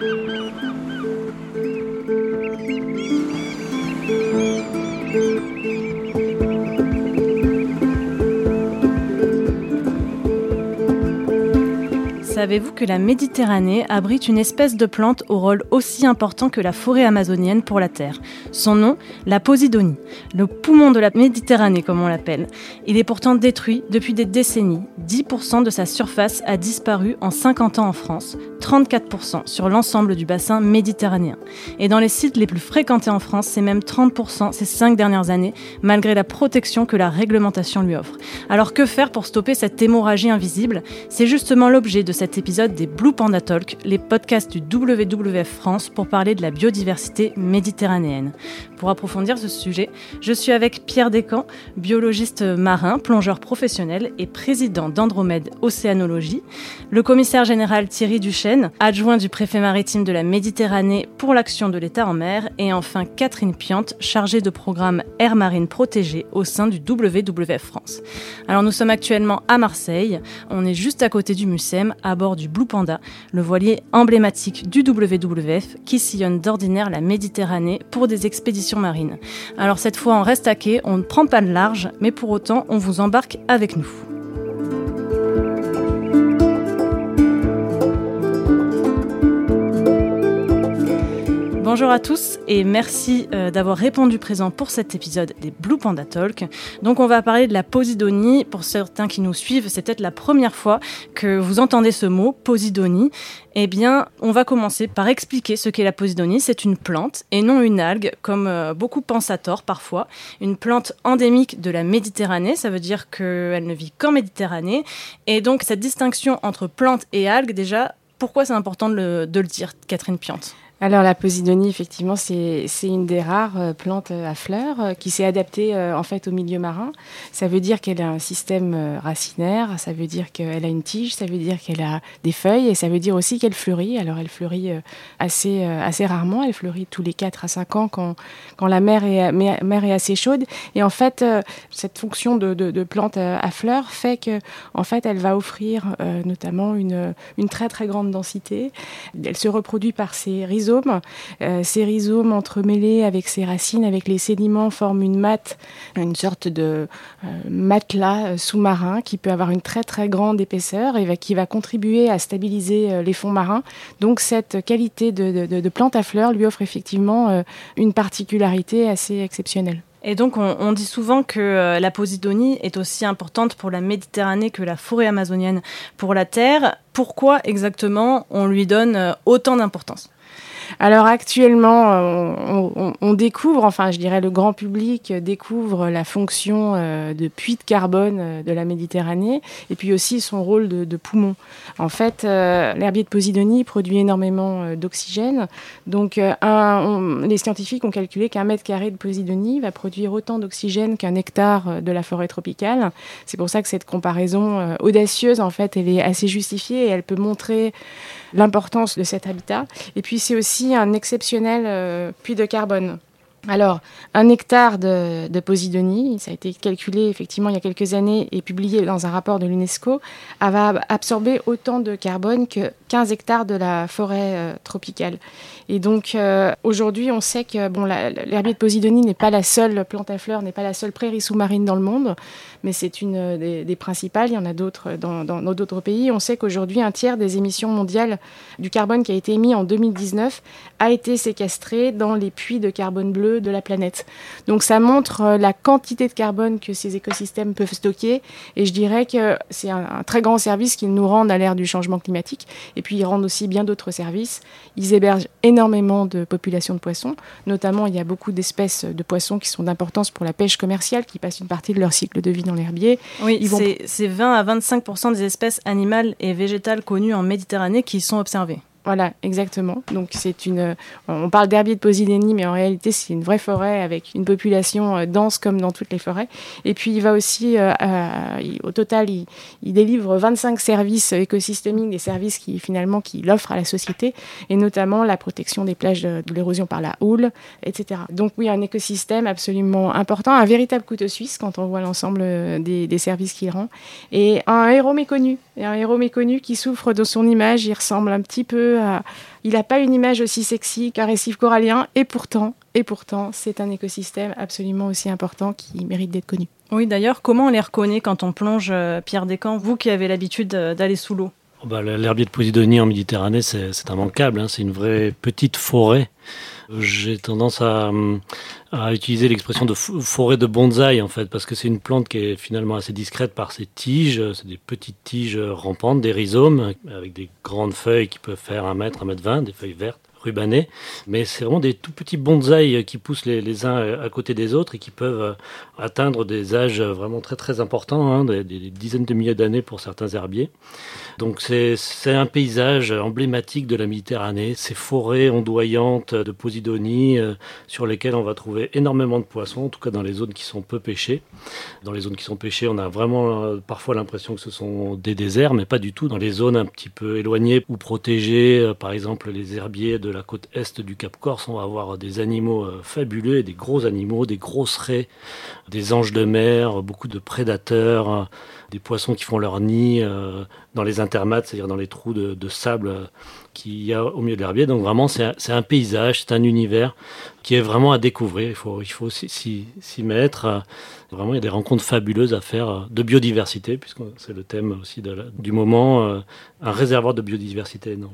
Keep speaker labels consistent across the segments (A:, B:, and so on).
A: Música Savez-vous que la Méditerranée abrite une espèce de plante au rôle aussi important que la forêt amazonienne pour la Terre? Son nom, la Posidonie, le poumon de la Méditerranée comme on l'appelle. Il est pourtant détruit depuis des décennies. 10% de sa surface a disparu en 50 ans en France, 34% sur l'ensemble du bassin méditerranéen. Et dans les sites les plus fréquentés en France, c'est même 30% ces 5 dernières années, malgré la protection que la réglementation lui offre. Alors que faire pour stopper cette hémorragie invisible? C'est justement l'objet de cette épisode des Blue Panda Talk, les podcasts du WWF France pour parler de la biodiversité méditerranéenne. Pour approfondir ce sujet, je suis avec Pierre Descamps, biologiste marin, plongeur professionnel et président d'Andromède Océanologie, le commissaire général Thierry Duchesne, adjoint du préfet maritime de la Méditerranée pour l'action de l'État en mer, et enfin Catherine Piante, chargée de programme Air Marine Protégée au sein du WWF France. Alors nous sommes actuellement à Marseille, on est juste à côté du Mucem, à bord du Blue Panda, le voilier emblématique du WWF qui sillonne d'ordinaire la Méditerranée pour des expéditions marines. Alors cette fois, on reste à quai, on ne prend pas de large, mais pour autant, on vous embarque avec nous. Bonjour à tous et merci euh, d'avoir répondu présent pour cet épisode des Blue Panda Talk. Donc on va parler de la posidonie. Pour certains qui nous suivent, c'est peut-être la première fois que vous entendez ce mot, posidonie. Eh bien, on va commencer par expliquer ce qu'est la posidonie. C'est une plante et non une algue, comme euh, beaucoup pensent à tort parfois. Une plante endémique de la Méditerranée, ça veut dire qu'elle ne vit qu'en Méditerranée. Et donc cette distinction entre plante et algue, déjà, pourquoi c'est important de le, de le dire, Catherine Piante?
B: Alors la posidonie, effectivement, c'est une des rares euh, plantes à fleurs euh, qui s'est adaptée euh, en fait au milieu marin. Ça veut dire qu'elle a un système racinaire, ça veut dire qu'elle a une tige, ça veut dire qu'elle a des feuilles et ça veut dire aussi qu'elle fleurit. Alors elle fleurit assez, assez rarement, elle fleurit tous les 4 à 5 ans quand, quand la mer est, mer est assez chaude. Et en fait, cette fonction de, de, plante à fleurs fait que en fait, elle va offrir notamment une, une très très grande densité. Elle se reproduit par ses rhizomes euh, ces rhizomes entremêlés avec ses racines, avec les sédiments, forment une matte, une sorte de euh, matelas euh, sous-marin qui peut avoir une très très grande épaisseur et qui va contribuer à stabiliser les fonds marins. Donc cette qualité de, plante à fleurs lui offre effectivement une particularité assez exceptionnelle.
A: Et donc, on, dit souvent que la posidonie est aussi importante pour la Méditerranée que la forêt amazonienne pour la Terre. Pourquoi exactement on lui donne autant d'importance?
B: Alors actuellement, euh, on, découvre, enfin je dirais le grand public découvre la fonction euh, de puits de carbone euh, de la Méditerranée et puis aussi son rôle de, poumon. En fait, l'herbier de Posidonie produit énormément d'oxygène. Donc les scientifiques ont calculé qu'un mètre carré de Posidonie va produire autant d'oxygène qu'un hectare de la forêt tropicale. C'est pour ça que cette comparaison audacieuse, en fait, elle est assez justifiée et elle peut montrer l'importance de cet habitat. Et puis c'est aussi un exceptionnel euh, puits de carbone. Alors, un hectare de, de, Posidonie, ça a été calculé effectivement il y a quelques années et publié dans un rapport de l'UNESCO, va absorber autant de carbone que 15 hectares de la forêt euh, tropicale. Et donc euh, aujourd'hui, on sait que bon, l'herbier de Posidonie n'est pas la seule plante à fleurs, n'est pas la seule prairie sous-marine dans le monde, mais c'est une euh, des, principales. Il y en a d'autres dans d'autres pays. On sait qu'aujourd'hui, un tiers des émissions mondiales du carbone qui a été émis en 2019 a été séquestré dans les puits de carbone bleu de la planète. Donc ça montre la quantité de carbone que ces écosystèmes peuvent stocker. Et je dirais que c'est un, un très grand service qu'ils nous rendent à l'ère du changement climatique. Et puis ils rendent aussi bien d'autres services. Ils hébergent énormément de populations de poissons. Notamment, il y a beaucoup d'espèces de poissons qui sont d'importance pour la pêche commerciale, qui passent une partie de leur cycle de vie dans l'herbier.
A: Oui, c'est 20 à 25% des espèces animales et végétales connues en Méditerranée qui sont observées.
B: Voilà, exactement. Donc c'est une, on parle d'herbier de Posidonie, mais en réalité c'est une vraie forêt avec une population euh, dense comme dans toutes les forêts. Et puis il va aussi, euh, au total, il, délivre 25 services écosystémiques, des services qui finalement qu'il offre à la société, et notamment la protection des plages de, l'érosion par la houle, etc. Donc oui, un écosystème absolument important, un véritable couteau suisse quand on voit l'ensemble euh, des, des services qu'il rend, et un héros méconnu, un héros méconnu qui souffre de son image. Il ressemble un petit peu euh, il n'a pas une image aussi sexy qu'un récif corallien, et pourtant, et pourtant, c'est un écosystème absolument aussi important qui mérite d'être connu.
A: Oui, d'ailleurs, comment on les reconnaît quand on plonge, euh, Pierre Descamps, vous qui avez l'habitude d'aller sous l'eau?
C: Oh bah, L'herbier de Posidonie en Méditerranée, c'est immanquable, hein. c'est une vraie petite forêt. J'ai tendance à, utiliser l'expression de forêt de bonsaï en fait, parce que c'est une plante qui est finalement assez discrète par ses tiges. C'est des petites tiges rampantes, des rhizomes avec des grandes feuilles qui peuvent faire un mètre, un mètre vingt, des feuilles vertes rubanés, mais c'est vraiment des tout petits bonsaïs qui poussent les, uns à côté des autres et qui peuvent euh, atteindre des âges vraiment très très importants, hein, des, dizaines de milliers d'années pour certains herbiers. Donc c'est un paysage emblématique de la Méditerranée, ces forêts ondoyantes de Posidonie euh, sur lesquelles on va trouver énormément de poissons, en tout cas dans les zones qui sont peu pêchées. Dans les zones qui sont pêchées, on a vraiment euh, parfois l'impression que ce sont des déserts, mais pas du tout. Dans les zones un petit peu éloignées ou protégées, par exemple les herbiers de de la côte est du Cap Corse, on va avoir des animaux euh, fabuleux, des gros animaux, des grosses raies, des anges de mer, beaucoup de prédateurs, euh, des poissons qui font leur nid euh, dans les intermates, c'est-à-dire dans les trous de, sable qu'il y a au milieu de l'herbier. Donc vraiment, c'est un, paysage, c'est un univers qui est vraiment à découvrir. Il faut, s'y mettre. Vraiment, il y a des rencontres fabuleuses à faire de biodiversité, puisque c'est le thème aussi du moment, euh, un réservoir de biodiversité énorme.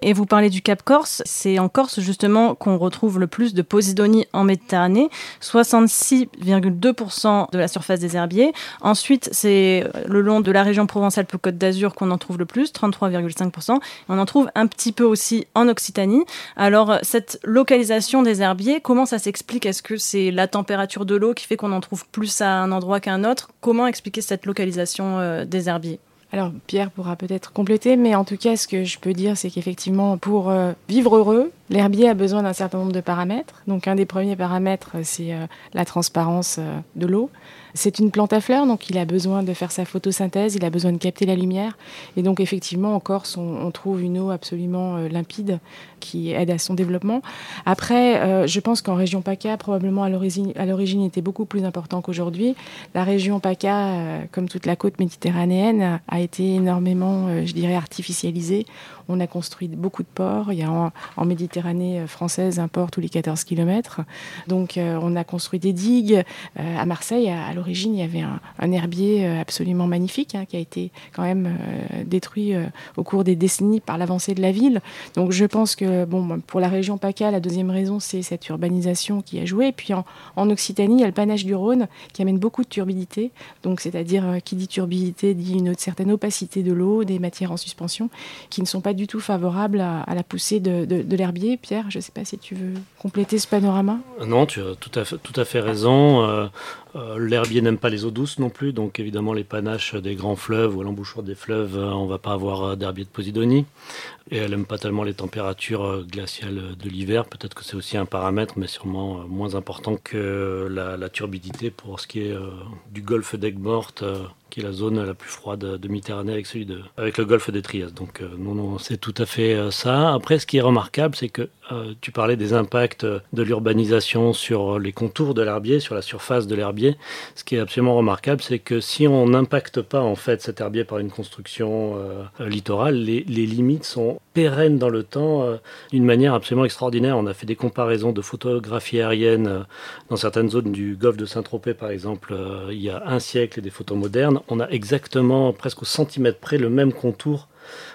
A: Et vous parlez du Cap Corse, c'est en Corse justement qu'on retrouve le plus de Posidonie en Méditerranée, 66,2% de la surface des herbiers. Ensuite, c'est le long de la région Provence-Alpes-Côte d'Azur qu'on en trouve le plus, 33,5%. On en trouve un petit peu aussi en Occitanie. Alors, cette localisation des herbiers, comment ça s'explique? Est-ce que c'est la température de l'eau qui fait qu'on en trouve plus à un endroit qu'à un autre? Comment expliquer cette localisation euh, des herbiers?
B: Alors Pierre pourra peut-être compléter, mais en tout cas ce que je peux dire c'est qu'effectivement pour euh, vivre heureux, l'herbier a besoin d'un certain nombre de paramètres. Donc un des premiers paramètres c'est euh, la transparence de l'eau. C'est une plante à fleurs, donc il a besoin de faire sa photosynthèse, il a besoin de capter la lumière. Et donc effectivement, en Corse, on, trouve une eau absolument euh, limpide qui aide à son développement. Après, euh, je pense qu'en région PACA, probablement à l'origine, était beaucoup plus important qu'aujourd'hui. La région PACA, euh, comme toute la côte méditerranéenne, a été énormément, je dirais, artificialisée. On a construit beaucoup de ports. Il y a en, Méditerranée française un port tous les 14 km. Donc on a construit des digues. à Marseille, à, l'origine, il y avait un, herbier euh, absolument magnifique hein, qui a été quand même euh, détruit euh, au cours des décennies par l'avancée de la ville. Donc je pense que bon, pour la région PACA, la deuxième raison, c'est cette urbanisation qui a joué. Et puis en, Occitanie, il y a le panache du Rhône qui amène beaucoup de turbidité. Donc c'est-à-dire qui dit turbidité dit une certaine opacité de l'eau, des matières en suspension qui ne sont pas du tout favorables à, la poussée de, l'herbier. Pierre, je ne sais pas si tu veux compléter ce panorama.
C: Non, tu as tout à fait, raison. Euh, l'herbier n'aime pas les eaux douces non plus, donc évidemment les panaches des grands fleuves ou l'embouchure des fleuves, euh, on va pas avoir euh, d'herbier de Posidonie. Et elle n'aime pas tellement les températures glaciales de l'hiver. Peut-être que c'est aussi un paramètre, mais sûrement moins important que la, turbidité pour ce qui est du golfe d'Aigues-Mortes qui est la zone la plus froide de Méditerranée avec, celui de, avec le golfe des Trias. Donc non, non, c'est tout à fait ça. Après, ce qui est remarquable, c'est que tu parlais des impacts de l'urbanisation sur les contours de l'herbier, sur la surface de l'herbier ce qui est absolument remarquable, c'est que si on n'impacte pas en fait cet herbier par une construction euh, littorale, les, limites sont pérennes dans le temps euh, d'une manière absolument extraordinaire. On a fait des comparaisons de photographie aérienne euh, dans certaines zones du golfe de Saint-Tropez, par exemple, il y a un siècle et des photos modernes. On a exactement presque au centimètre près le même contour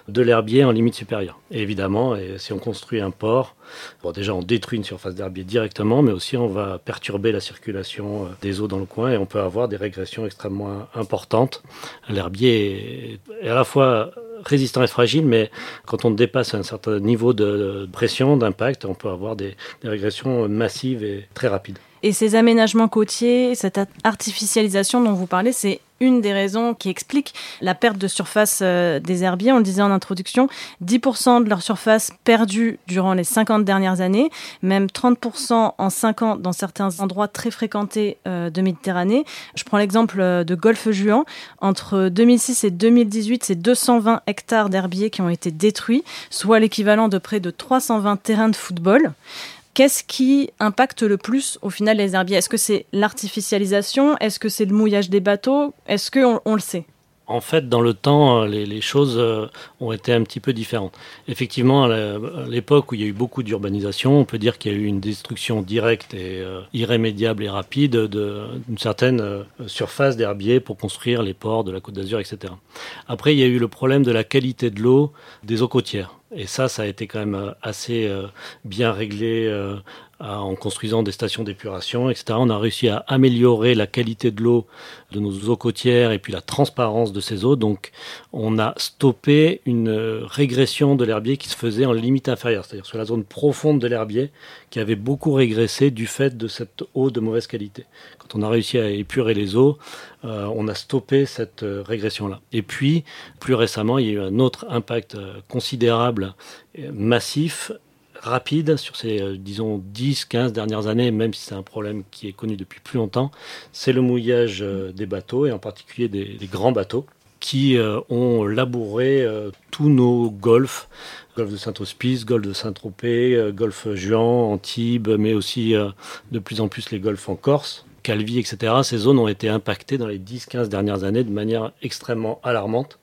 C: de l'herbier en limite supérieure. Évidemment, si on construit un port, bon, déjà on détruit une surface d'herbier directement, mais aussi on va perturber la circulation euh, des eaux dans le coin et on peut avoir des régressions extrêmement importantes. L'herbier est à la fois résistant et fragile, mais quand on dépasse un certain niveau de pression, d'impact, on peut avoir des régressions massives et très rapides.
A: Et ces aménagements côtiers, cette artificialisation dont vous parlez, c'est une des raisons qui explique la perte de surface euh, des herbiers. On le disait en introduction, 10% de leur surface perdue durant les 50 dernières années, même 30% en 5 ans dans certains endroits très fréquentés euh, de Méditerranée. Je prends l'exemple euh, de Golfe-Juan. Entre 2006 et 2018, c'est 220 hectares d'herbiers qui ont été détruits, soit l'équivalent de près de 320 terrains de football. Qu'est-ce qui impacte le plus au final les herbiers? Est-ce que c'est l'artificialisation? Est-ce que c'est le mouillage des bateaux? Est-ce qu'on on le sait?
C: En fait, dans le temps, euh, les, choses euh, ont été un petit peu différentes. Effectivement, à l'époque où il y a eu beaucoup d'urbanisation, on peut dire qu'il y a eu une destruction directe et euh, irrémédiable et rapide d'une certaine surface d'herbier pour construire les ports de la Côte d'Azur, etc. Après, il y a eu le problème de la qualité de l'eau des eaux côtières. Et ça, ça a été quand même assez bien réglé en construisant des stations d'épuration, etc. On a réussi à améliorer la qualité de l'eau de nos eaux côtières et puis la transparence de ces eaux. Donc, on a stoppé une régression de l'herbier qui se faisait en limite inférieure, c'est-à-dire sur la zone profonde de l'herbier qui avait beaucoup régressé du fait de cette eau de mauvaise qualité. Quand on a réussi à épurer les eaux, euh, on a stoppé cette euh, régression-là. Et puis, plus récemment, il y a eu un autre impact euh, considérable, massif, rapide sur ces, euh, disons, 10, 15 dernières années, même si c'est un problème qui est connu depuis plus longtemps, c'est le mouillage euh, des bateaux, et en particulier des, grands bateaux, qui euh, ont labouré tous nos golfs, golfe de Saint-Hospice, golfe de Saint-Tropez, golfe Juan, Antibes, mais aussi de plus en plus les golfs en Corse. Calvi, etc. Ces zones ont été impactées dans les 10-15 dernières années de manière extrêmement alarmante.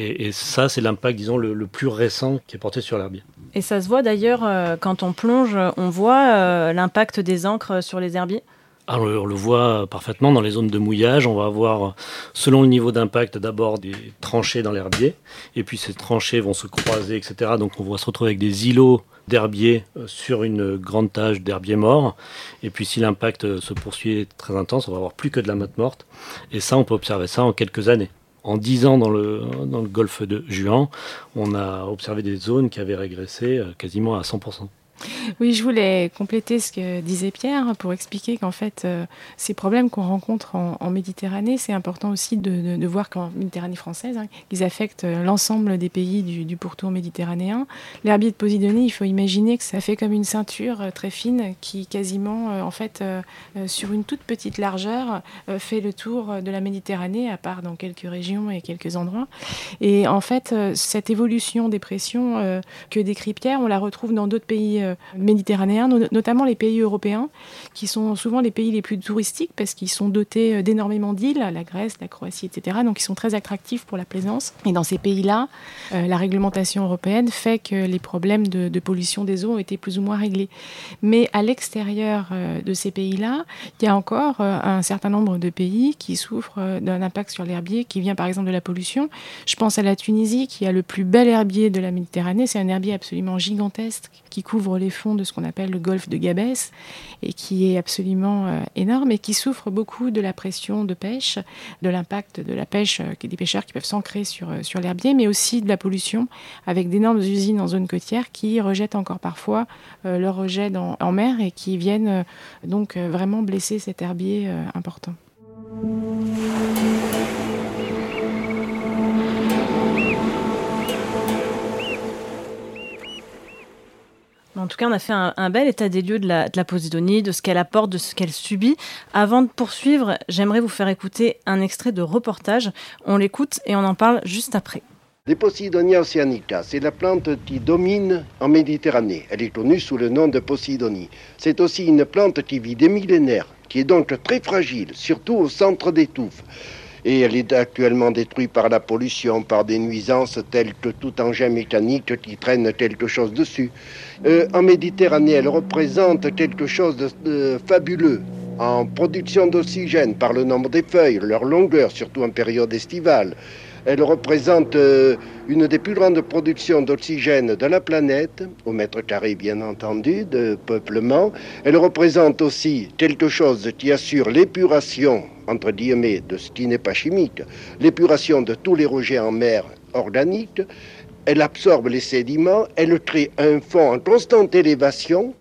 C: Et, ça, c'est l'impact, disons, le, plus récent qui est porté sur l'herbier.
A: Et ça se voit d'ailleurs, euh, quand on plonge, on voit euh, l'impact des encres sur les herbiers?
C: Alors, ah, on le voit parfaitement dans les zones de mouillage. On va avoir, selon le niveau d'impact, d'abord des tranchées dans l'herbier. Et puis ces tranchées vont se croiser, etc. Donc on va se retrouver avec des îlots d'herbier euh, sur une grande tâche d'herbier mort. Et puis si l'impact se poursuit très intense, on va avoir plus que de la matte morte. Et ça, on peut observer ça en quelques années en 10 ans dans le, dans le golfe de Juan, on a observé des zones qui avaient régressé euh, quasiment à 100%.
B: Oui, je voulais compléter ce que disait Pierre pour expliquer qu'en fait, euh, ces problèmes qu'on rencontre en, Méditerranée, c'est important aussi de, voir qu'en Méditerranée française, hein, qu'ils affectent euh, l'ensemble des pays du, pourtour méditerranéen. L'herbier de Posidonie, il faut imaginer que ça fait comme une ceinture euh, très fine qui quasiment, en fait, sur une toute petite largeur, fait le tour de la Méditerranée, à part dans quelques régions et quelques endroits. Et en fait, cette évolution des pressions que décrit Pierre, on la retrouve dans d'autres pays méditerranéens, notamment les pays européens, qui sont souvent les pays les plus touristiques parce qu'ils sont dotés euh, d'énormément d'îles, la Grèce, la Croatie, etc. Donc ils sont très attractifs pour la plaisance. Et dans ces pays-là, euh, la réglementation européenne fait que les problèmes de, pollution des eaux ont été plus ou moins réglés. Mais à l'extérieur de ces pays-là, il y a encore un certain nombre de pays qui souffrent d'un impact sur l'herbier qui vient par exemple de la pollution. Je pense à la Tunisie qui a le plus bel herbier de la Méditerranée. C'est un herbier absolument gigantesque qui couvre les fonds de ce qu'on appelle le golfe de Gabès et qui est absolument euh, énorme et qui souffre beaucoup de la pression de pêche, de l'impact de la pêche euh, des pêcheurs qui peuvent s'ancrer sur, euh, sur l'herbier, mais aussi de la pollution avec d'énormes usines en zone côtière qui rejettent encore parfois leur rejet en mer et qui viennent donc vraiment blesser cet herbier important.
A: Tout cas, on a fait un, bel état des lieux de la, de Posidonie, de ce qu'elle apporte, de ce qu'elle subit. Avant de poursuivre, j'aimerais vous faire écouter un extrait de reportage. On l'écoute et on en parle juste après.
D: Les Posidonia oceanica, c'est la plante qui domine en Méditerranée. Elle est connue sous le nom de Posidonie. C'est aussi une plante qui vit des millénaires, qui est donc très fragile, surtout au centre des touffes et elle est actuellement détruite par la pollution, par des nuisances telles que tout engin mécanique qui traîne quelque chose dessus. Euh, en Méditerranée, elle représente quelque chose de, fabuleux en production d'oxygène par le nombre des feuilles, leur longueur, surtout en période estivale. Elle représente euh, une des plus grandes productions d'oxygène de la planète, au mètre carré bien entendu, de peuplement. Elle représente aussi quelque chose qui assure l'épuration entre guillemets, de ce qui n'est pas chimique, l'épuration de tous les rejets en mer organiques, elle absorbe les sédiments, elle crée un fond en constante élévation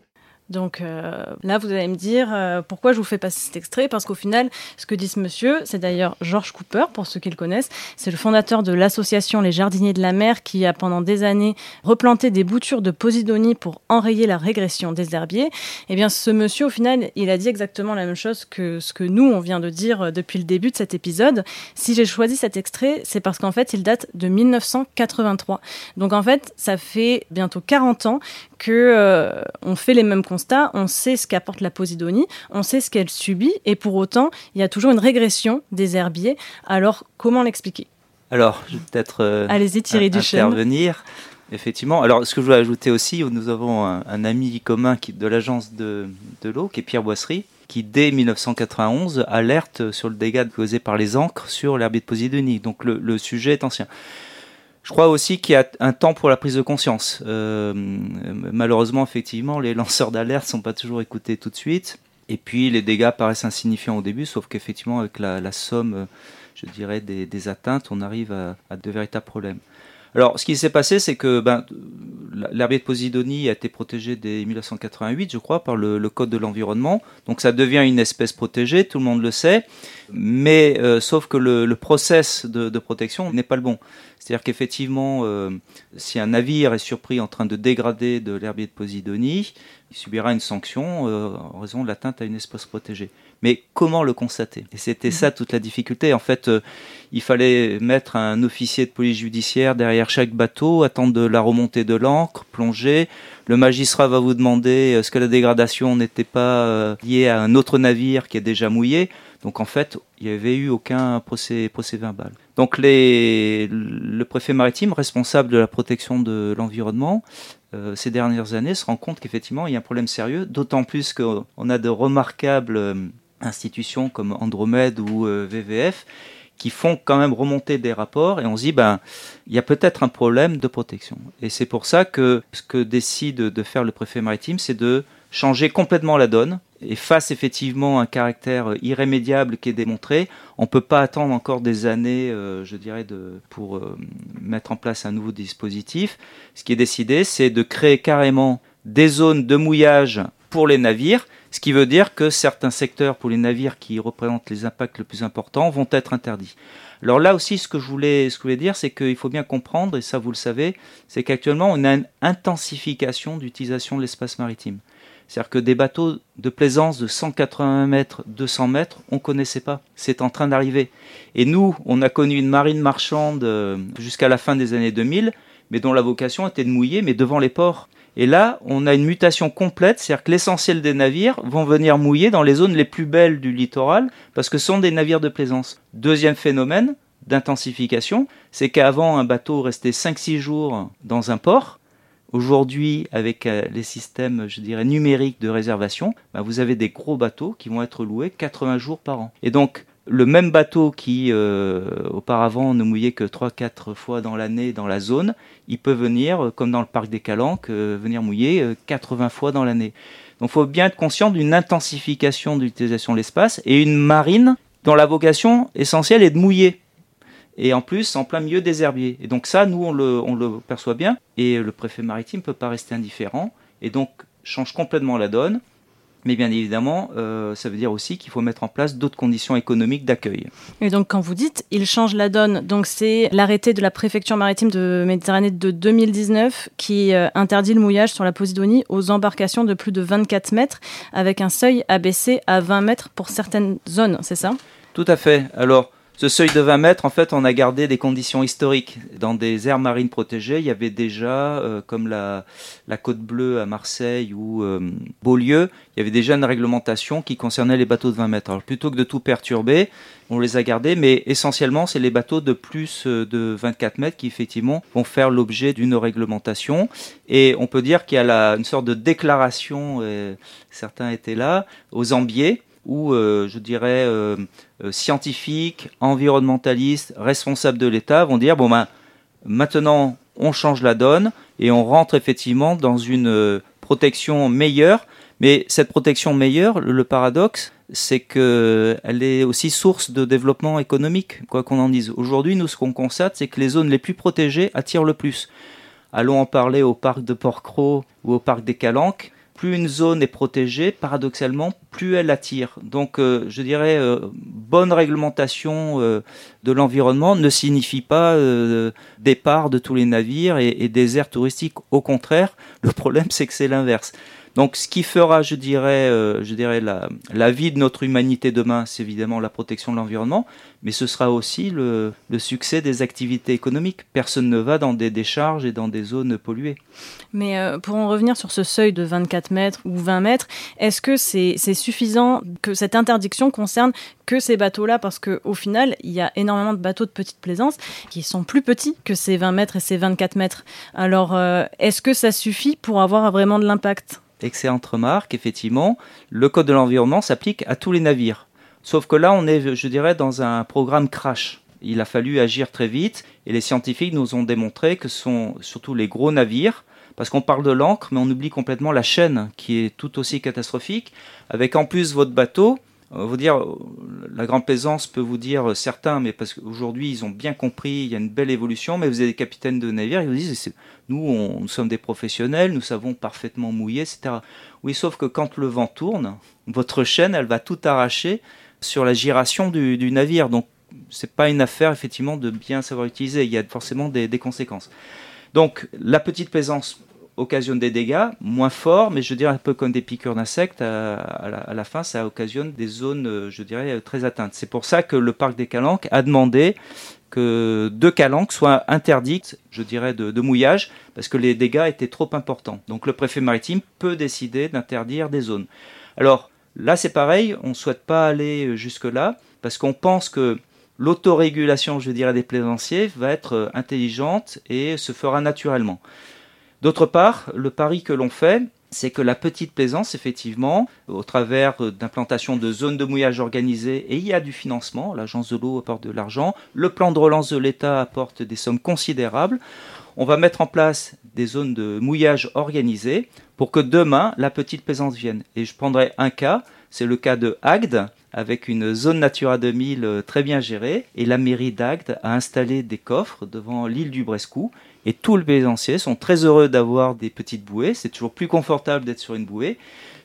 A: donc euh, là, vous allez me dire euh, pourquoi je vous fais passer cet extrait? Parce qu'au final, ce que dit ce monsieur, c'est d'ailleurs George Cooper, pour ceux qui le connaissent. C'est le fondateur de l'association Les Jardiniers de la Mer qui a pendant des années replanté des boutures de posidonie pour enrayer la régression des herbiers. Eh bien, ce monsieur, au final, il a dit exactement la même chose que ce que nous, on vient de dire euh, depuis le début de cet épisode. Si j'ai choisi cet extrait, c'est parce qu'en fait, il date de 1983. Donc en fait, ça fait bientôt 40 ans que euh, on fait les mêmes constats, on sait ce qu'apporte la posidonie, on sait ce qu'elle subit, et pour autant, il y a toujours une régression des herbiers. Alors, comment l'expliquer?
E: Alors, je vais peut-être
A: Allez-y, Thierry
E: intervenir. Effectivement. Alors, ce que je voulais ajouter aussi, nous avons un, ami commun qui, de l'agence de, de l'eau, qui est Pierre Boisserie, qui dès 1991 alerte sur le dégât causé par les encres sur l'herbier de Posidonie. Donc le, sujet est ancien. Je crois aussi qu'il y a un temps pour la prise de conscience. Euh, malheureusement, effectivement, les lanceurs d'alerte ne sont pas toujours écoutés tout de suite. Et puis les dégâts paraissent insignifiants au début, sauf qu'effectivement, avec la, somme, je dirais, des, atteintes, on arrive à de véritables problèmes. Alors, ce qui s'est passé, c'est que ben, l'herbier de Posidonie a été protégé dès 1988, je crois, par le, Code de l'environnement. Donc, ça devient une espèce protégée, tout le monde le sait. Mais euh, sauf que le, process de, protection n'est pas le bon. C'est-à-dire qu'effectivement, euh, si un navire est surpris en train de dégrader de l'herbier de Posidonie, il subira une sanction euh, en raison de l'atteinte à une espèce protégée. Mais comment le constater? Et c'était ça toute la difficulté. En fait, euh, il fallait mettre un officier de police judiciaire derrière chaque bateau, attendre la remontée de l'ancre, plonger. Le magistrat va vous demander est-ce que la dégradation n'était pas euh, liée à un autre navire qui est déjà mouillé? Donc en fait, il n'y avait eu aucun procès, verbal. Donc le préfet maritime, responsable de la protection de l'environnement, euh, ces dernières années, se rend compte qu'effectivement, il y a un problème sérieux, d'autant plus qu'on a de remarquables institutions comme Andromède ou euh, VVF qui font quand même remonter des rapports et on se dit ben il y a peut-être un problème de protection et c'est pour ça que ce que décide de faire le préfet maritime c'est de changer complètement la donne et face effectivement à un caractère irrémédiable qui est démontré, on peut pas attendre encore des années, euh, je dirais, de, pour euh, mettre en place un nouveau dispositif. Ce qui est décidé, c'est de créer carrément des zones de mouillage pour les navires ce qui veut dire que certains secteurs pour les navires qui représentent les impacts les plus importants vont être interdits. Alors là aussi, ce que je voulais, ce que je voulais dire, c'est qu'il faut bien comprendre, et ça vous le savez, c'est qu'actuellement, on a une intensification d'utilisation de l'espace maritime. C'est-à-dire que des bateaux de plaisance de 180 mètres, 200 mètres, on ne connaissait pas. C'est en train d'arriver. Et nous, on a connu une marine marchande euh, jusqu'à la fin des années 2000, mais dont la vocation était de mouiller, mais devant les ports. Et là, on a une mutation complète, c'est-à-dire que l'essentiel des navires vont venir mouiller dans les zones les plus belles du littoral, parce que ce sont des navires de plaisance. Deuxième phénomène d'intensification, c'est qu'avant, un bateau restait 5-6 jours dans un port. Aujourd'hui, avec euh, les systèmes, je dirais, numériques de réservation, bah, vous avez des gros bateaux qui vont être loués 80 jours par an. Et donc, le même bateau qui euh, auparavant ne mouillait que 3-4 fois dans l'année dans la zone, il peut venir, euh, comme dans le parc des Calanques, euh, venir mouiller 80 fois dans l'année. Donc il faut bien être conscient d'une intensification de l'utilisation de l'espace et une marine dont la vocation essentielle est de mouiller. Et en plus, en plein milieu des herbiers. Et donc ça, nous, on le, on le perçoit bien. Et le préfet maritime ne peut pas rester indifférent. Et donc change complètement la donne. Mais bien évidemment, euh, ça veut dire aussi qu'il faut mettre en place d'autres conditions économiques d'accueil.
A: Et donc, quand vous dites il change la donne, donc c'est l'arrêté de la préfecture maritime de Méditerranée de 2019 qui euh, interdit le mouillage sur la Posidonie aux embarcations de plus de 24 mètres, avec un seuil abaissé à 20 mètres pour certaines zones, c'est ça?
E: Tout à fait. Alors, ce seuil de 20 mètres, en fait, on a gardé des conditions historiques. Dans des aires marines protégées, il y avait déjà, euh, comme la, la, Côte Bleue à Marseille ou euh, Beaulieu, il y avait déjà une réglementation qui concernait les bateaux de 20 mètres. Alors, plutôt que de tout perturber, on les a gardés, mais essentiellement, c'est les bateaux de plus euh, de 24 mètres qui, effectivement, vont faire l'objet d'une réglementation. Et on peut dire qu'il y a la, une sorte de déclaration, certains étaient là, aux ambiers, où, euh, je dirais, euh, euh, scientifiques, environnementalistes, responsables de l'État vont dire, bon ben, maintenant, on change la donne et on rentre effectivement dans une protection meilleure. Mais cette protection meilleure, le, paradoxe, c'est qu'elle est aussi source de développement économique, quoi qu'on en dise. Aujourd'hui, nous, ce qu'on constate, c'est que les zones les plus protégées attirent le plus. Allons en parler au parc de Port-Cros ou au parc des Calanques plus une zone est protégée, paradoxalement, plus elle attire. Donc, euh, je dirais, euh, bonne réglementation euh, de l'environnement ne signifie pas départ de tous les navires et, et désert touristique. Au contraire, le problème, c'est que c'est l'inverse. Donc ce qui fera, je dirais, euh, je dirais la, vie de notre humanité demain, c'est évidemment la protection de l'environnement, mais ce sera aussi le, le, succès des activités économiques. Personne ne va dans des décharges et dans des zones polluées.
A: Mais euh, pour en revenir sur ce seuil de 24 mètres ou 20 mètres, est-ce que c'est suffisant que cette interdiction concerne que ces bateaux-là? Parce qu'au final, il y a énormément de bateaux de petite plaisance qui sont plus petits que ces 20 mètres et ces 24 mètres. Alors, euh, est-ce que ça suffit pour avoir vraiment de l'impact?
E: Excellente remarque, effectivement. Le code de l'environnement s'applique à tous les navires. Sauf que là, on est, je dirais, dans un programme crash. Il a fallu agir très vite et les scientifiques nous ont démontré que ce sont surtout les gros navires, parce qu'on parle de l'encre, mais on oublie complètement la chaîne qui est tout aussi catastrophique, avec en plus votre bateau euh, vous dire, la grande plaisance peut vous dire certains, mais parce qu'aujourd'hui ils ont bien compris, il y a une belle évolution, mais vous avez des capitaines de navires, ils vous disent, nous, on, nous sommes des professionnels, nous savons parfaitement mouiller, etc. Oui, sauf que quand le vent tourne, votre chaîne, elle va tout arracher sur la giration du, du navire. Donc, c'est pas une affaire effectivement de bien savoir utiliser. Il y a forcément des, des conséquences. Donc, la petite plaisance occasionne des dégâts moins forts, mais je dirais un peu comme des piqûres d'insectes. À, la, fin, ça occasionne des zones, euh, je dirais, très atteintes. C'est pour ça que le parc des Calanques a demandé que deux calanques soient interdites, je dirais, de, de, mouillage, parce que les dégâts étaient trop importants. Donc le préfet maritime peut décider d'interdire des zones. Alors là, c'est pareil, on ne souhaite pas aller jusque-là, parce qu'on pense que l'autorégulation, je dirais, des plaisanciers va être intelligente et se fera naturellement. D'autre part, le pari que l'on fait, c'est que la petite plaisance, effectivement, au travers d'implantation de zones de mouillage organisées, et il y a du financement, l'agence de l'eau apporte de l'argent, le plan de relance de l'État apporte des sommes considérables, on va mettre en place des zones de mouillage organisées pour que demain, la petite plaisance vienne. Et je prendrai un cas, c'est le cas de Agde, avec une zone Natura 2000 très bien gérée, et la mairie d'Agde a installé des coffres devant l'île du Brescou, et tous les plaisanciers sont très heureux d'avoir des petites bouées. C'est toujours plus confortable d'être sur une bouée.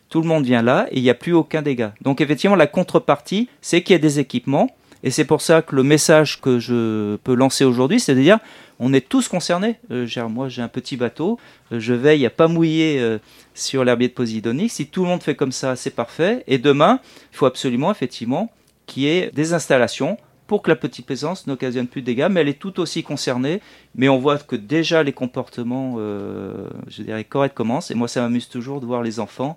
E: Tout le monde vient là et il n'y a plus aucun dégât. Donc effectivement, la contrepartie, c'est qu'il y a des équipements. Et c'est pour ça que le message que je peux lancer aujourd'hui, c'est de dire, on est tous concernés. Euh, moi, j'ai un petit bateau, euh, je veille à pas mouiller euh, sur l'herbier de Posidonie. Si tout le monde fait comme ça, c'est parfait. Et demain, il faut absolument, effectivement, qu'il y ait des installations pour que la petite plaisance n'occasionne plus de dégâts, mais elle est tout aussi concernée. Mais on voit que déjà les comportements, euh, je dirais, corrects commencent. Et moi, ça m'amuse toujours de voir les enfants,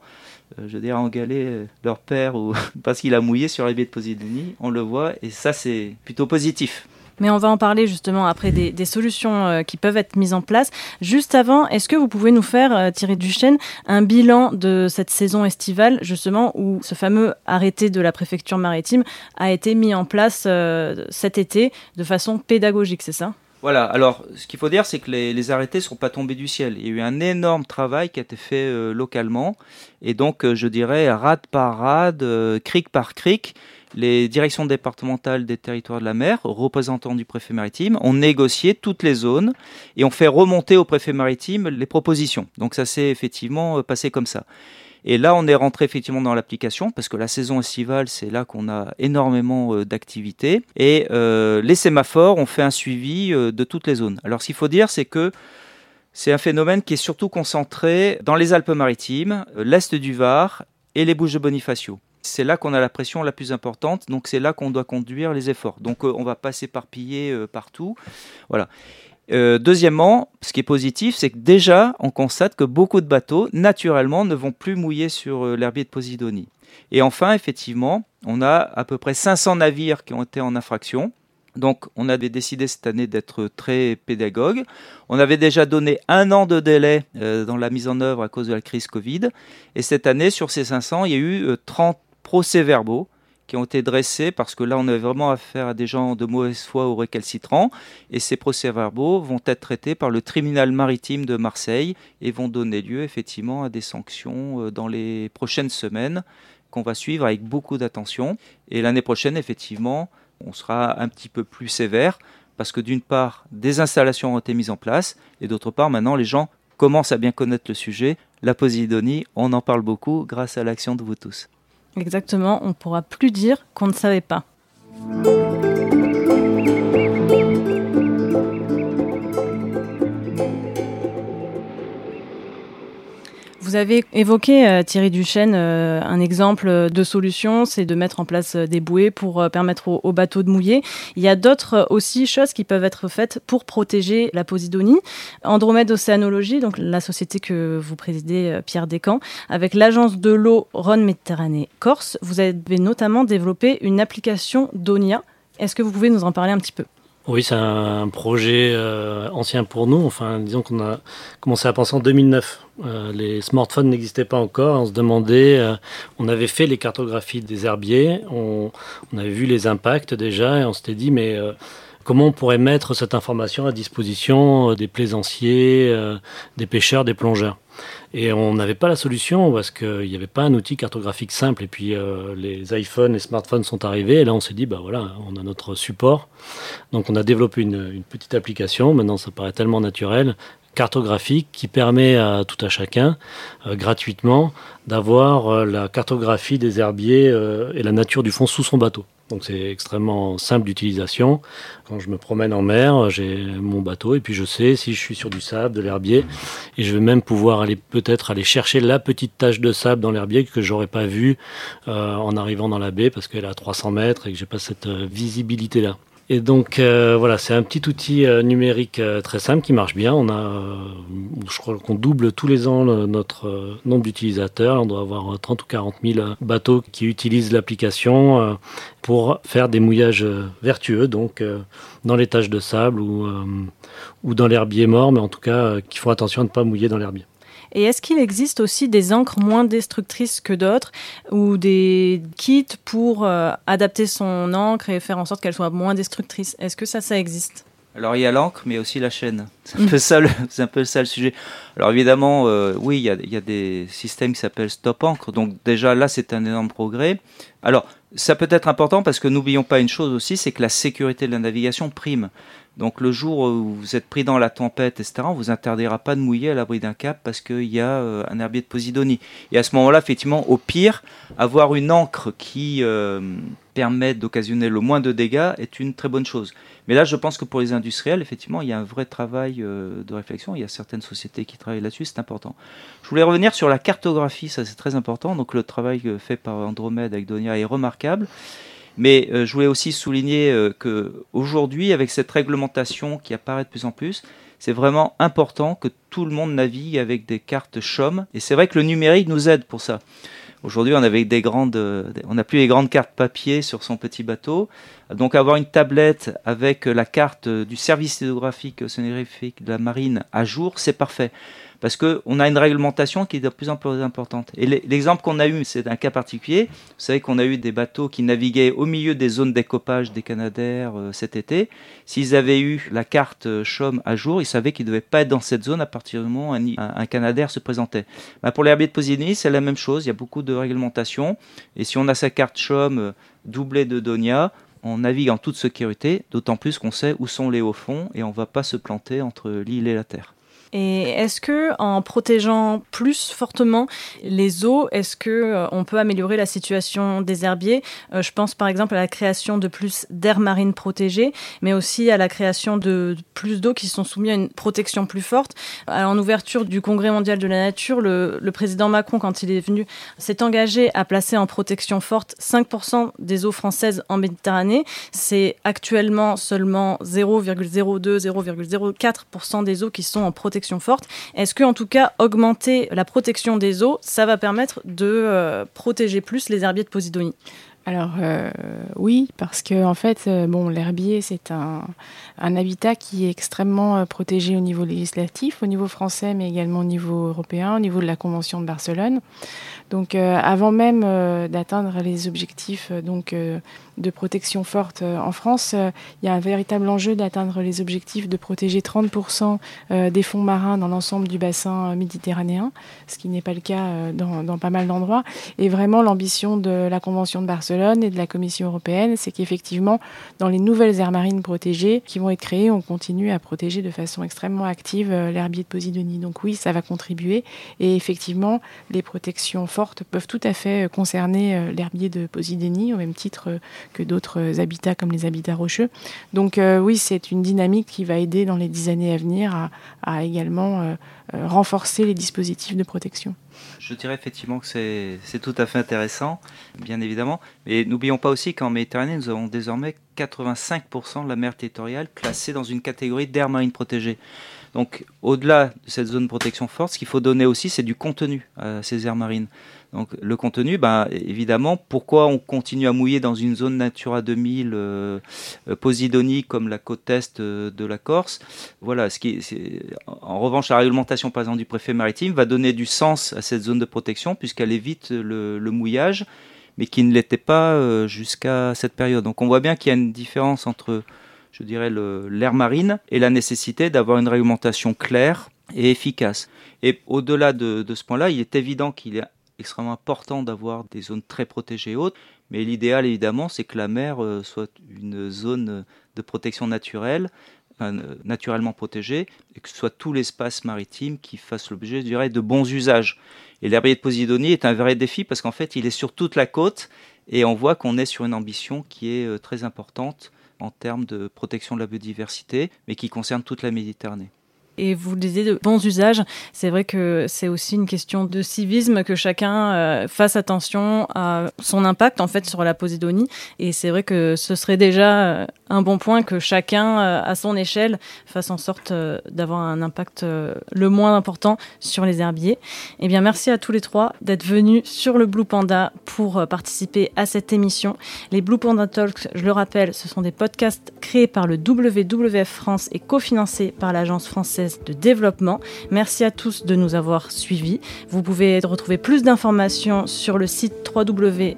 E: euh, je dirais, engaler leur père ou parce qu'il a mouillé sur la baie de Posidonie. On le voit, et ça, c'est plutôt positif.
A: Mais on va en parler justement après des, solutions euh, qui peuvent être mises en place. Juste avant, est-ce que vous pouvez nous faire, euh, Thierry Duchesne, un bilan de cette saison estivale, justement, où ce fameux arrêté de la préfecture maritime a été mis en place euh, cet été de façon pédagogique, c'est ça?
E: Voilà, alors ce qu'il faut dire, c'est que les, arrêtés ne sont pas tombés du ciel. Il y a eu un énorme travail qui a été fait localement. Et donc, je dirais, rade par rade, cric par cric, les directions départementales des territoires de la mer, représentants du préfet maritime, ont négocié toutes les zones et ont fait remonter au préfet maritime les propositions. Donc ça s'est effectivement euh, passé comme ça. Et là, on est rentré effectivement dans l'application parce que la saison estivale, c'est là qu'on a énormément euh, d'activités. Et euh, les sémaphores ont fait un suivi de toutes les zones. Alors, ce qu'il faut dire, c'est que c'est un phénomène qui est surtout concentré dans les Alpes-Maritimes, l'est du Var et les Bouches de Bonifacio c'est là qu'on a la pression la plus importante, donc c'est là qu'on doit conduire les efforts. Donc euh, on va pas s'éparpiller euh, partout. Voilà. Euh, deuxièmement, ce qui est positif, c'est que déjà, on constate que beaucoup de bateaux, naturellement, ne vont plus mouiller sur l'herbier de Posidonie. Et enfin, effectivement, on a à peu près 500 navires qui ont été en infraction. Donc, on avait décidé cette année d'être très pédagogue. On avait déjà donné un an de délai dans la mise en œuvre à cause de la crise Covid. Et cette année, sur ces 500, il y a eu 30 procès-verbaux qui ont été dressés parce que là on avait vraiment affaire à des gens de mauvaise foi ou récalcitrants. Et ces procès-verbaux vont être traités par le tribunal maritime de Marseille et vont donner lieu effectivement à des sanctions euh, dans les prochaines semaines qu'on va suivre avec beaucoup d'attention. Et l'année prochaine effectivement on sera un petit peu plus sévère parce que d'une part des installations ont été mises en place et d'autre part maintenant les gens commencent à bien connaître le sujet. La Posidonie on en parle beaucoup grâce à l'action de vous tous.
A: Exactement, on ne pourra plus dire qu'on ne savait pas. Vous avez évoqué, euh, Thierry Duchesne, euh, un exemple de solution, c'est de mettre en place des bouées pour permettre aux, bateaux de mouiller. Il y a d'autres aussi choses qui peuvent être faites pour protéger la Posidonie. Andromède Océanologie, donc la société que vous présidez, Pierre Descamps, avec l'agence de l'eau Rhône-Méditerranée Corse, vous avez notamment développé une application Donia. Est-ce que vous pouvez nous en parler un petit peu?
C: Oui, c'est un projet euh, ancien pour nous. Enfin, disons qu'on a commencé à penser en 2009. Euh, les smartphones n'existaient pas encore. On se demandait, euh, on avait fait les cartographies des herbiers, on, on, avait vu les impacts déjà, et on s'était dit, mais comment on pourrait mettre cette information à disposition des plaisanciers, des pêcheurs, des plongeurs? Et on n'avait pas la solution parce qu'il n'y avait pas un outil cartographique simple. Et puis euh, les iPhones, les smartphones sont arrivés. Et là, on s'est dit, bah voilà, on a notre support. Donc on a développé une, petite application. Maintenant, ça paraît tellement naturel cartographique qui permet à tout à chacun euh, gratuitement d'avoir euh, la cartographie des herbiers et la nature du fond sous son bateau. Donc c'est extrêmement simple d'utilisation. Quand je me promène en mer, j'ai mon bateau et puis je sais si je suis sur du sable, de l'herbier, et je vais même pouvoir aller peut-être aller chercher la petite tache de sable dans l'herbier que j'aurais pas vue euh, en arrivant dans la baie parce qu'elle est à 300 mètres et que j'ai pas cette euh, visibilité là. Et donc euh, voilà, c'est un petit outil euh, numérique euh, très simple qui marche bien. On a, je crois qu'on double tous les ans notre nombre d'utilisateurs. On doit avoir 30 ou 40 000 bateaux qui utilisent l'application pour faire des mouillages vertueux, donc dans les taches de sable ou, ou dans l'herbier mort, mais en tout cas qui font attention à ne pas mouiller dans l'herbier.
A: Et est-ce qu'il existe aussi des encres moins destructrices que d'autres ou des kits pour euh, adapter son encre et faire en sorte qu'elle soit moins destructrice? Est-ce que ça, ça existe?
E: Alors il y a l'encre, mais aussi la chaîne. C'est un, peu ça le, un peu ça le sujet. Alors évidemment, euh, oui, il y, a, il y, a, des systèmes qui s'appellent stop encre. Donc déjà là, c'est un énorme progrès. Alors ça peut être important parce que n'oublions pas une chose aussi, c'est que la sécurité de la navigation prime. Donc le jour où vous êtes pris dans la tempête, etc., on vous interdira pas de mouiller à l'abri d'un cap parce qu'il y a euh, un herbier de Posidonie. Et à ce moment-là, effectivement, au pire, avoir une encre qui euh, permet d'occasionner le moins de dégâts est une très bonne chose. Mais là, je pense que pour les industriels, effectivement, il y a un vrai travail euh, de réflexion. Il y a certaines sociétés qui travaillent là-dessus, c'est important. Je voulais revenir sur la cartographie, ça c'est très important. Donc le travail fait par Andromède avec Donia est remarquable. Mais euh, je voulais aussi souligner euh, que aujourd'hui, avec cette réglementation qui apparaît de plus en plus, c'est vraiment important que tout le monde navigue avec des cartes CHOM. Et c'est vrai que le numérique nous aide pour ça. Aujourd'hui, on avait on n'a plus les grandes cartes papier sur son petit bateau. Donc, avoir une tablette avec la carte du service hydrographique océanographique de la marine à jour, c'est parfait parce qu'on a une réglementation qui est de plus en plus importante. Et l'exemple qu'on a eu, c'est un cas particulier. Vous savez qu'on a eu des bateaux qui naviguaient au milieu des zones d'écopage des Canadaires euh, cet été. S'ils avaient eu la carte euh, CHOM à jour, ils savaient qu'ils ne devaient pas être dans cette zone à partir du moment où un, Canadair se présentait. Bah, pour l'herbier de Posidonie, c'est la même chose. Il y a beaucoup de réglementation. Et si on a sa carte CHOM euh, doublée de Donia, on navigue en toute sécurité, d'autant plus qu'on sait où sont les hauts fonds et on ne va pas se planter entre l'île et la terre.
A: Et est-ce que en protégeant plus fortement les eaux, est-ce que euh, on peut améliorer la situation des herbiers? Euh, Je pense par exemple à la création de plus d'aires marines protégées, mais aussi à la création de plus d'eau qui sont soumises à une protection plus forte. En ouverture du Congrès mondial de la nature, le, le président Macron, quand il est venu, s'est engagé à placer en protection forte 5% des eaux françaises en Méditerranée. C'est actuellement seulement 0,02, 0,04% des eaux qui sont en protection Est-ce que, en tout cas, augmenter la protection des eaux, ça va permettre de euh, protéger plus les herbiers de Posidonie?
B: Alors euh, oui, parce que en fait, euh, bon, l'herbier c'est un, habitat qui est extrêmement protégé au niveau législatif, au niveau français, mais également au niveau européen, au niveau de la Convention de Barcelone. Donc, avant même d'atteindre les objectifs donc de protection forte euh, en France, euh, il y a un véritable enjeu d'atteindre les objectifs de protéger 30% euh, des fonds marins dans l'ensemble du bassin méditerranéen, ce qui n'est pas le cas dans, pas mal d'endroits. Et vraiment, l'ambition de la Convention de Barcelone et de la Commission européenne, c'est qu'effectivement, dans les nouvelles aires marines protégées qui vont être créées, on continue à protéger de façon extrêmement active l'herbier de Posidonie. Donc oui, ça va contribuer. Et effectivement, les protections fortes peuvent tout à fait concerner l'herbier de Posidonie, au même titre que d'autres habitats comme les habitats rocheux. Donc oui, c'est une dynamique qui va aider dans les dix années à venir à, également renforcer les dispositifs de protection.
E: Je dirais effectivement que c'est tout à fait intéressant, bien évidemment. Mais n'oublions pas aussi qu'en Méditerranée, nous avons désormais 85% de la mer territoriale classée dans une catégorie d'air marine protégée. Donc, au-delà de cette zone de protection forte, ce qu'il faut donner aussi, c'est du contenu à ces aires marines. Donc, le contenu, ben, évidemment, pourquoi on continue à mouiller dans une zone Natura 2000 euh, euh, Posidonie comme la côte est euh, de la Corse? Voilà, ce qui en revanche, la réglementation, par du préfet maritime va donner du sens à cette zone de protection puisqu'elle évite le, le mouillage, mais qui ne l'était pas jusqu'à cette période. Donc, on voit bien qu'il y a une différence entre je dirais, l'air marine et la nécessité d'avoir une réglementation claire et efficace. Et au-delà de, ce point-là, il est évident qu'il est extrêmement important d'avoir des zones très protégées et hautes, mais l'idéal évidemment c'est que la mer euh, soit une zone de protection naturelle, euh, naturellement protégée, et que ce soit tout l'espace maritime qui fasse l'objet, je dirais, de bons usages. Et l'herbier de Posidonie est un vrai défi parce qu'en fait il est sur toute la côte et on voit qu'on est sur une ambition qui est euh, très importante en termes de protection de la biodiversité, mais qui concerne toute la Méditerranée.
A: Et vous le disiez, de bons usages, c'est vrai que c'est aussi une question de civisme, que chacun euh, fasse attention à son impact en fait sur la Posidonie. Et c'est vrai que ce serait déjà euh, un bon point que chacun, euh, à son échelle, fasse en sorte d'avoir un impact le moins important sur les herbiers. Eh bien, merci à tous les trois d'être venus sur le Blue Panda pour participer à cette émission. Les Blue Panda Talks, je le rappelle, ce sont des podcasts créés par le WWF France et cofinancés par l'Agence française de développement. Merci à tous de nous avoir suivis. Vous pouvez retrouver plus d'informations sur le site www.wwf.fr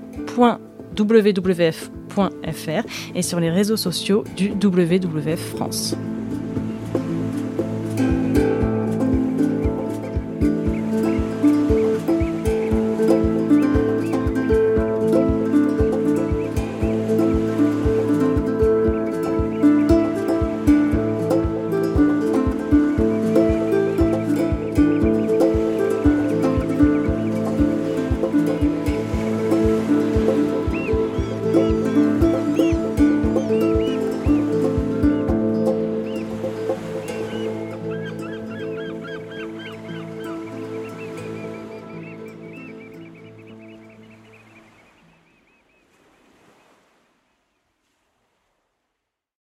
A: et sur les réseaux sociaux du WWF France.